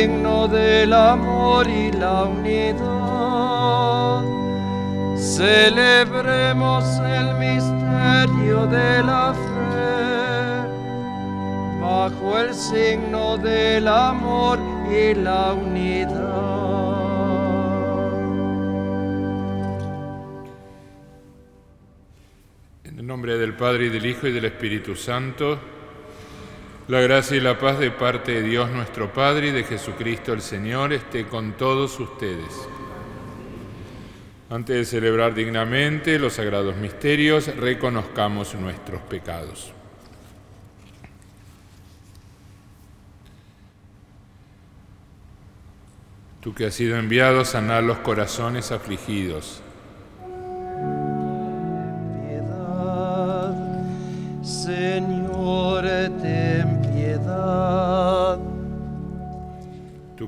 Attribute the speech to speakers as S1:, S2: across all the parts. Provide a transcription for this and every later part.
S1: signo del amor y la unidad. Celebremos el misterio de la fe bajo el signo del amor y la unidad.
S2: nombre del Padre y del Hijo y del Espíritu Santo, la gracia y la paz de parte de Dios nuestro Padre y de Jesucristo el Señor esté con todos ustedes. Antes de celebrar dignamente los sagrados misterios, reconozcamos nuestros pecados. Tú que has sido enviado a sanar los corazones afligidos,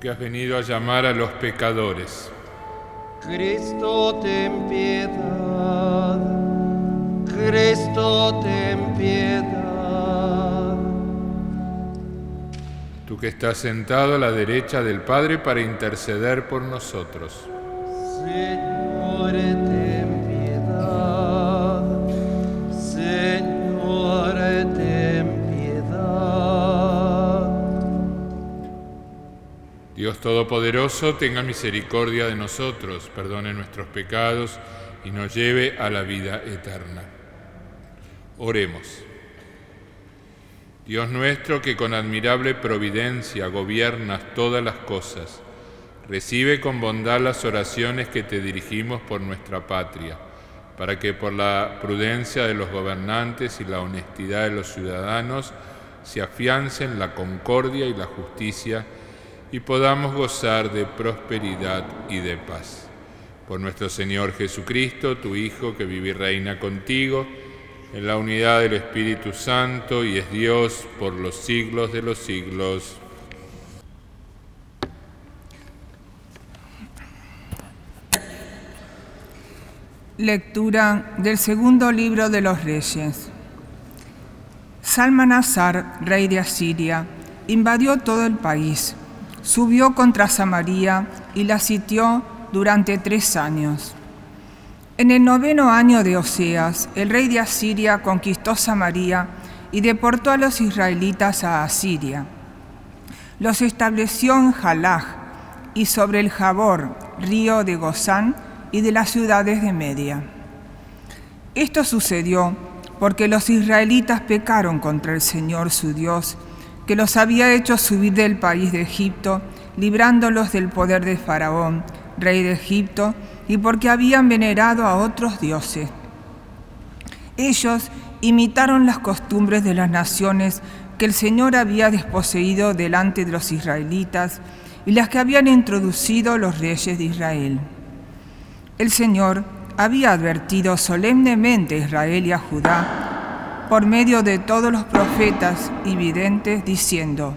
S2: que has venido a llamar a los pecadores.
S1: Cristo, ten piedad. Cristo, ten piedad.
S2: Tú que estás sentado a la derecha del Padre para interceder por nosotros.
S1: Señor, ten
S2: Todopoderoso, tenga misericordia de nosotros, perdone nuestros pecados y nos lleve a la vida eterna. Oremos. Dios nuestro, que con admirable providencia gobiernas todas las cosas, recibe con bondad las oraciones que te dirigimos por nuestra patria, para que por la prudencia de los gobernantes y la honestidad de los ciudadanos se afiancen la concordia y la justicia y podamos gozar de prosperidad y de paz. Por nuestro Señor Jesucristo, tu Hijo, que vive y reina contigo, en la unidad del Espíritu Santo y es Dios por los siglos de los siglos.
S3: Lectura del segundo libro de los Reyes. Salmanasar, rey de Asiria, invadió todo el país subió contra Samaria y la sitió durante tres años. En el noveno año de Oseas, el rey de Asiria conquistó Samaria y deportó a los israelitas a Asiria. Los estableció en Jalaj y sobre el Jabor, río de Gozán y de las ciudades de Media. Esto sucedió porque los israelitas pecaron contra el Señor su Dios que los había hecho subir del país de Egipto, librándolos del poder de Faraón, rey de Egipto, y porque habían venerado a otros dioses. Ellos imitaron las costumbres de las naciones que el Señor había desposeído delante de los israelitas y las que habían introducido los reyes de Israel. El Señor había advertido solemnemente a Israel y a Judá por medio de todos los profetas y videntes, diciendo,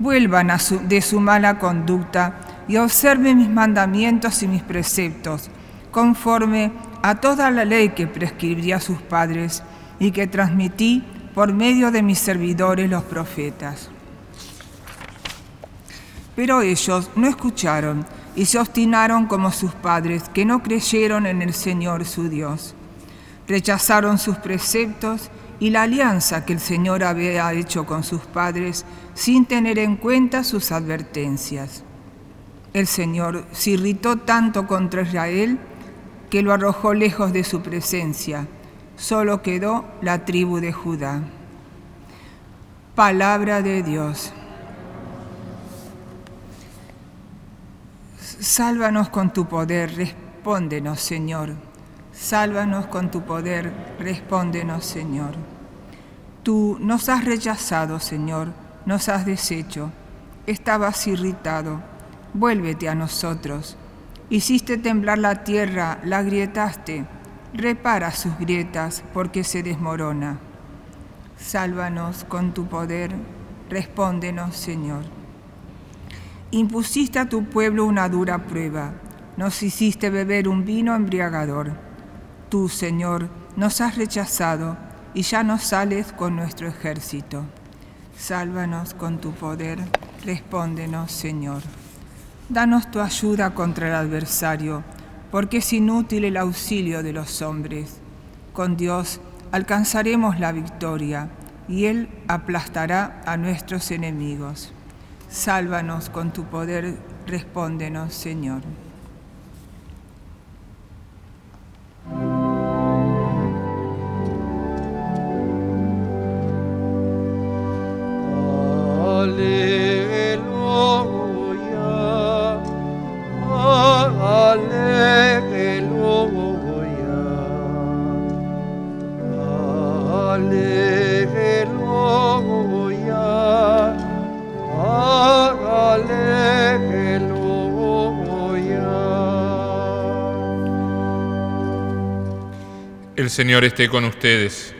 S3: vuelvan de su mala conducta y observen mis mandamientos y mis preceptos, conforme a toda la ley que prescribí a sus padres y que transmití por medio de mis servidores los profetas. Pero ellos no escucharon y se obstinaron como sus padres, que no creyeron en el Señor su Dios. Rechazaron sus preceptos y la alianza que el Señor había hecho con sus padres sin tener en cuenta sus advertencias. El Señor se irritó tanto contra Israel que lo arrojó lejos de su presencia. Solo quedó la tribu de Judá. Palabra de Dios. Sálvanos con tu poder, respóndenos, Señor. Sálvanos con tu poder, respóndenos, Señor. Tú nos has rechazado, Señor, nos has deshecho. Estabas irritado, vuélvete a nosotros. Hiciste temblar la tierra, la grietaste. Repara sus grietas, porque se desmorona. Sálvanos con tu poder, respóndenos, Señor. Impusiste a tu pueblo una dura prueba nos hiciste beber un vino embriagador. Tú, Señor, nos has rechazado y ya no sales con nuestro ejército. Sálvanos con tu poder, respóndenos, Señor. Danos tu ayuda contra el adversario, porque es inútil el auxilio de los hombres. Con Dios alcanzaremos la victoria y Él aplastará a nuestros enemigos. Sálvanos con tu poder, respóndenos, Señor.
S2: Señor esté con ustedes.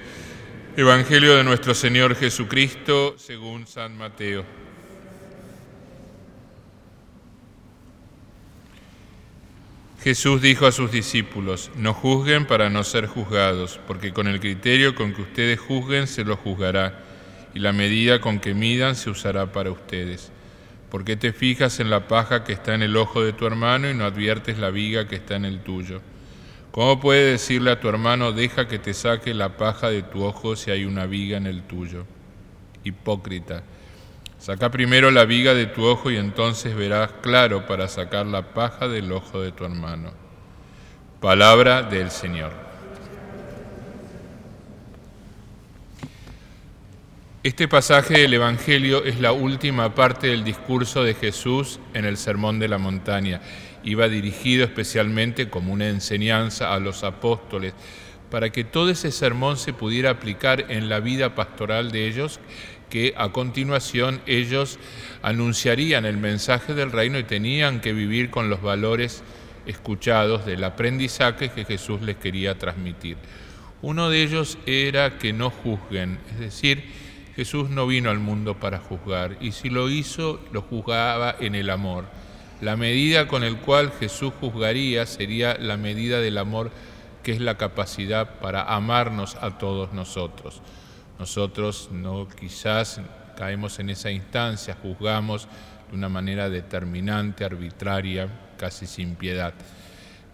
S2: Evangelio de nuestro Señor Jesucristo según San Mateo. Jesús dijo a sus discípulos, no juzguen para no ser juzgados, porque con el criterio con que ustedes juzguen se los juzgará, y la medida con que midan se usará para ustedes. ¿Por qué te fijas en la paja que está en el ojo de tu hermano y no adviertes la viga que está en el tuyo? ¿Cómo puede decirle a tu hermano, deja que te saque la paja de tu ojo si hay una viga en el tuyo? Hipócrita, saca primero la viga de tu ojo y entonces verás claro para sacar la paja del ojo de tu hermano. Palabra del Señor. Este pasaje del Evangelio es la última parte del discurso de Jesús en el Sermón de la Montaña iba dirigido especialmente como una enseñanza a los apóstoles, para que todo ese sermón se pudiera aplicar en la vida pastoral de ellos, que a continuación ellos anunciarían el mensaje del reino y tenían que vivir con los valores escuchados del aprendizaje que Jesús les quería transmitir. Uno de ellos era que no juzguen, es decir, Jesús no vino al mundo para juzgar y si lo hizo, lo juzgaba en el amor. La medida con el cual Jesús juzgaría sería la medida del amor que es la capacidad para amarnos a todos nosotros. Nosotros no quizás caemos en esa instancia, juzgamos de una manera determinante, arbitraria, casi sin piedad.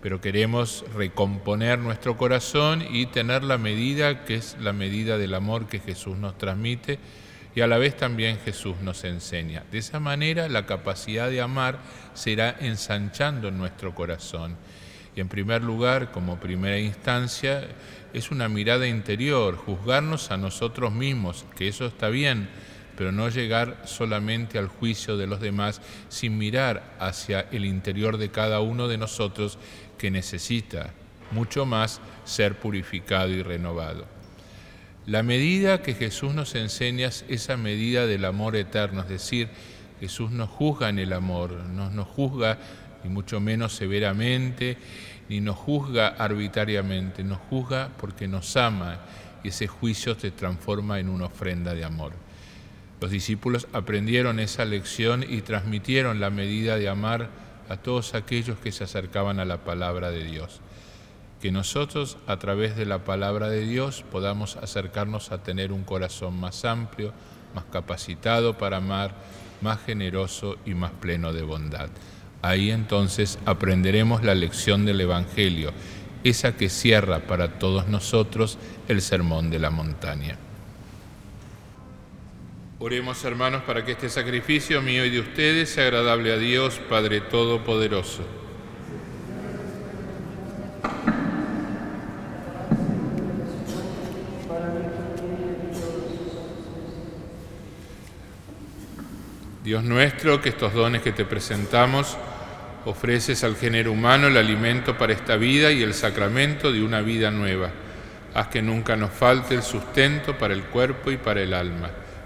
S2: Pero queremos recomponer nuestro corazón y tener la medida que es la medida del amor que Jesús nos transmite y a la vez también Jesús nos enseña. De esa manera la capacidad de amar será ensanchando en nuestro corazón. Y en primer lugar, como primera instancia, es una mirada interior, juzgarnos a nosotros mismos, que eso está bien, pero no llegar solamente al juicio de los demás sin mirar hacia el interior de cada uno de nosotros que necesita mucho más ser purificado y renovado. La medida que Jesús nos enseña es esa medida del amor eterno, es decir, Jesús nos juzga en el amor, no nos juzga ni mucho menos severamente, ni nos juzga arbitrariamente, nos juzga porque nos ama y ese juicio se transforma en una ofrenda de amor. Los discípulos aprendieron esa lección y transmitieron la medida de amar a todos aquellos que se acercaban a la palabra de Dios que nosotros a través de la palabra de Dios podamos acercarnos a tener un corazón más amplio, más capacitado para amar, más generoso y más pleno de bondad. Ahí entonces aprenderemos la lección del Evangelio, esa que cierra para todos nosotros el sermón de la montaña. Oremos hermanos para que este sacrificio mío y de ustedes sea agradable a Dios, Padre Todopoderoso. Dios nuestro, que estos dones que te presentamos ofreces al género humano el alimento para esta vida y el sacramento de una vida nueva. Haz que nunca nos falte el sustento para el cuerpo y para el alma.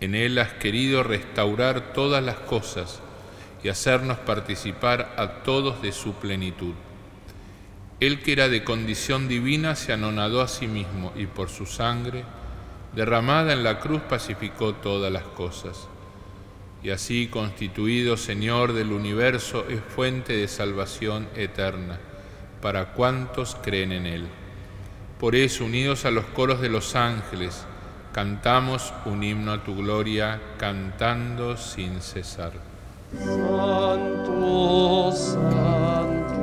S2: En Él has querido restaurar todas las cosas y hacernos participar a todos de su plenitud. Él que era de condición divina se anonadó a sí mismo y por su sangre, derramada en la cruz, pacificó todas las cosas. Y así, constituido Señor del universo, es fuente de salvación eterna para cuantos creen en Él. Por eso, unidos a los coros de los ángeles, cantamos un himno a tu gloria, cantando sin cesar.
S1: Santo, santo,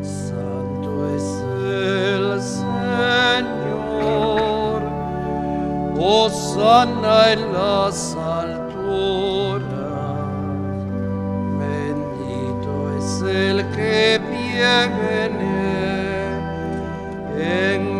S1: santo es el Señor. Hosanna en las alturas. Bendito es el que viene en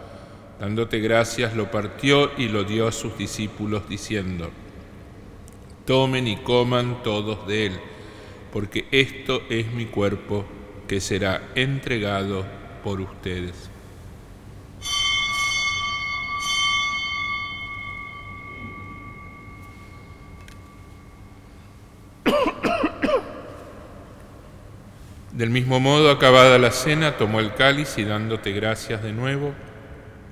S2: Dándote gracias, lo partió y lo dio a sus discípulos, diciendo, Tomen y coman todos de él, porque esto es mi cuerpo que será entregado por ustedes. Del mismo modo, acabada la cena, tomó el cáliz y dándote gracias de nuevo,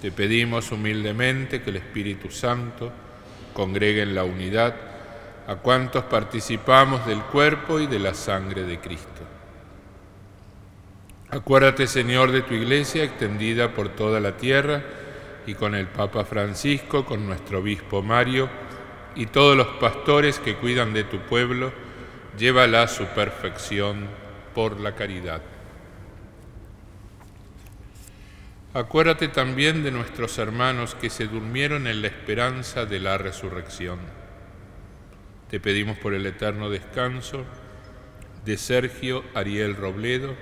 S2: Te pedimos humildemente que el Espíritu Santo congregue en la unidad a cuantos participamos del cuerpo y de la sangre de Cristo. Acuérdate, Señor, de tu iglesia extendida por toda la tierra y con el Papa Francisco, con nuestro obispo Mario y todos los pastores que cuidan de tu pueblo, llévala a su perfección por la caridad. Acuérdate también de nuestros hermanos que se durmieron en la esperanza de la resurrección. Te pedimos por el eterno descanso de Sergio Ariel Robledo,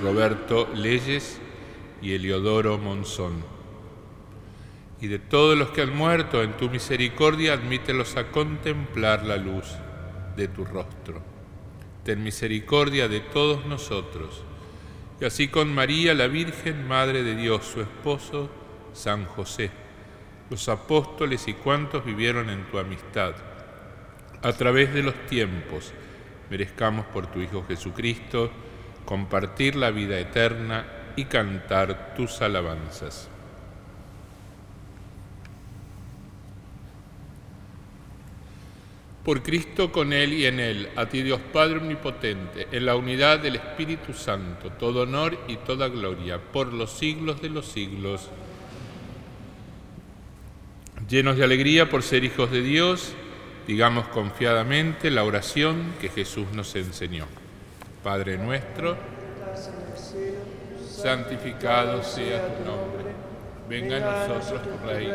S2: Roberto Leyes y Eliodoro Monzón. Y de todos los que han muerto en tu misericordia, admítelos a contemplar la luz de tu rostro. Ten misericordia de todos nosotros y así con María, la Virgen, Madre de Dios, su esposo, San José, los apóstoles y cuantos vivieron en tu amistad. A través de los tiempos, merezcamos por tu Hijo Jesucristo compartir la vida eterna y cantar tus alabanzas. Por Cristo con Él y en Él, a ti Dios Padre Omnipotente, en la unidad del Espíritu Santo, todo honor y toda gloria, por los siglos de los siglos. Llenos de alegría por ser hijos de Dios, digamos confiadamente la oración que Jesús nos enseñó. Padre nuestro, santificado sea tu nombre Venga a nosotros tu reino.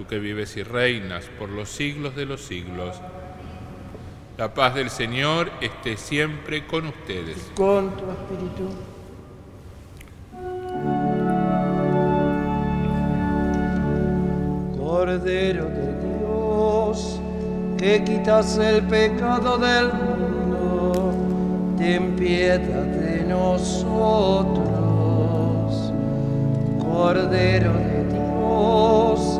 S2: Tú que vives y reinas por los siglos de los siglos. La paz del Señor esté siempre con ustedes.
S1: Con tu espíritu. Cordero de Dios, que quitas el pecado del mundo, ten piedad de nosotros. Cordero de Dios,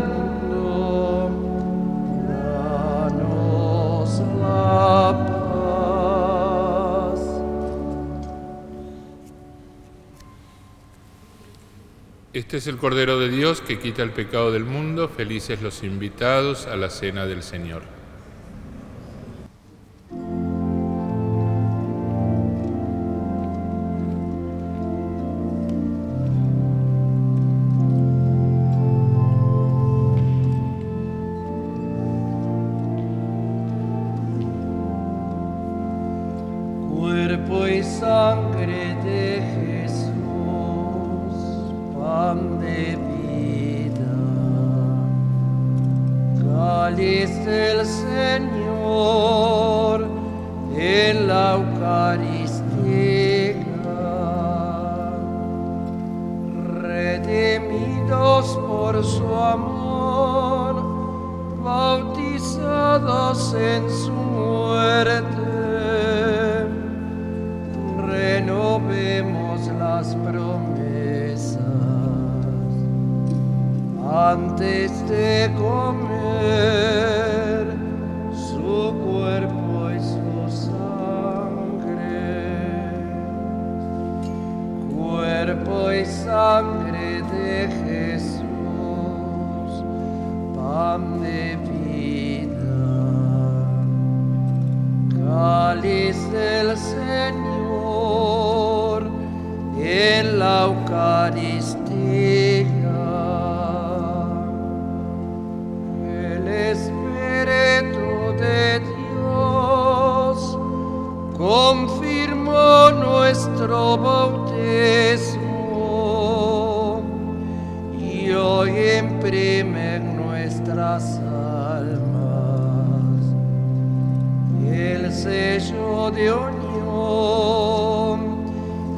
S2: Este es el Cordero de Dios que quita el pecado del mundo. Felices los invitados a la cena del Señor.
S1: Eucaristía, redimidos por su amor, bautizados en su muerte. Renovemos las promesas. Antes de vida cáliz del Señor en la Eucaristía.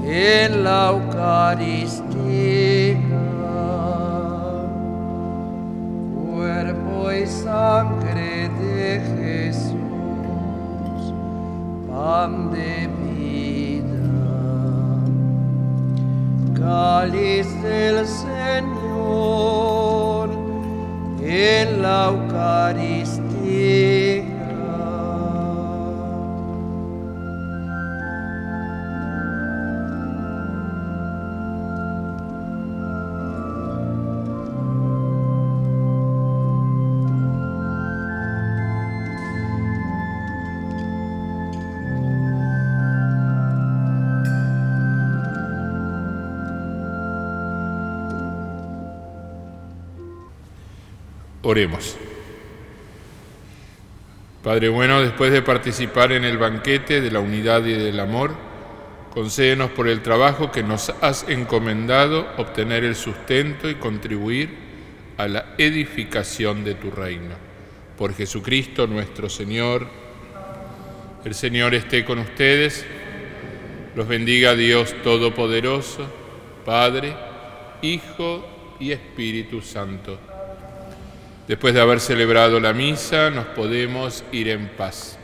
S1: En la Eucaristía, cuerpo y sangre de Jesús, pan de vida, cáliz del Señor en la Eucaristía.
S2: Oremos. Padre bueno, después de participar en el banquete de la unidad y del amor, concédenos por el trabajo que nos has encomendado obtener el sustento y contribuir a la edificación de tu reino. Por Jesucristo nuestro Señor, el Señor esté con ustedes, los bendiga Dios Todopoderoso, Padre, Hijo y Espíritu Santo. Después de haber celebrado la misa, nos podemos ir en paz.